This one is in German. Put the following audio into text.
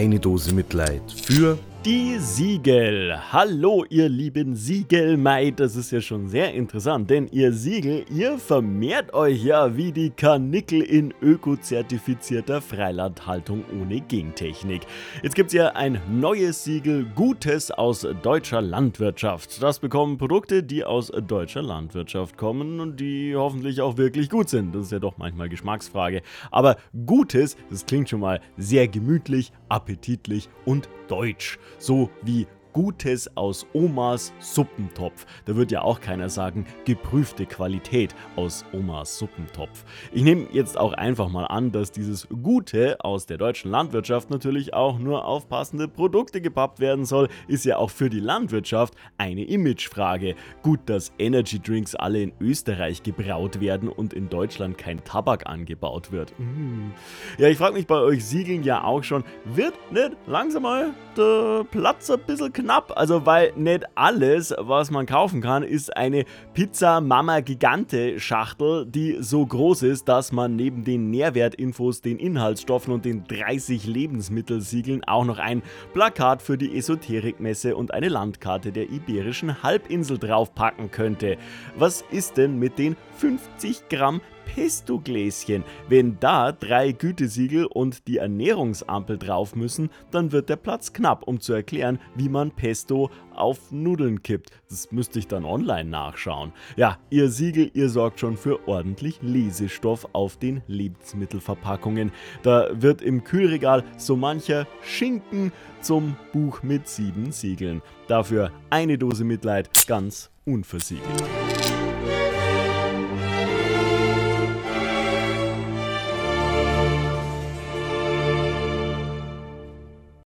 eine Dose Mitleid für die Siegel. Hallo, ihr lieben Siegelmeid. Das ist ja schon sehr interessant, denn ihr Siegel, ihr vermehrt euch ja wie die Karnickel in ökozertifizierter Freilandhaltung ohne Gentechnik. Jetzt gibt es ja ein neues Siegel, Gutes aus deutscher Landwirtschaft. Das bekommen Produkte, die aus deutscher Landwirtschaft kommen und die hoffentlich auch wirklich gut sind. Das ist ja doch manchmal Geschmacksfrage. Aber Gutes, das klingt schon mal sehr gemütlich, appetitlich und deutsch. So wie Gutes aus Omas Suppentopf. Da wird ja auch keiner sagen, geprüfte Qualität aus Omas Suppentopf. Ich nehme jetzt auch einfach mal an, dass dieses Gute aus der deutschen Landwirtschaft natürlich auch nur auf passende Produkte gepappt werden soll. Ist ja auch für die Landwirtschaft eine Imagefrage. Gut, dass Energy Drinks alle in Österreich gebraut werden und in Deutschland kein Tabak angebaut wird. Mm. Ja, ich frage mich bei euch Siegeln ja auch schon, wird nicht langsam mal der Platz ein bisschen knapp. Also, weil nicht alles, was man kaufen kann, ist eine Pizza Mama Gigante Schachtel, die so groß ist, dass man neben den Nährwertinfos, den Inhaltsstoffen und den 30 Lebensmittelsiegeln auch noch ein Plakat für die Esoterikmesse und eine Landkarte der Iberischen Halbinsel draufpacken könnte. Was ist denn mit den 50 Gramm Pesto-Gläschen. Wenn da drei Gütesiegel und die Ernährungsampel drauf müssen, dann wird der Platz knapp, um zu erklären, wie man Pesto auf Nudeln kippt. Das müsste ich dann online nachschauen. Ja, ihr Siegel, ihr sorgt schon für ordentlich Lesestoff auf den Lebensmittelverpackungen. Da wird im Kühlregal so mancher Schinken zum Buch mit sieben Siegeln. Dafür eine Dose Mitleid ganz unversiegelt.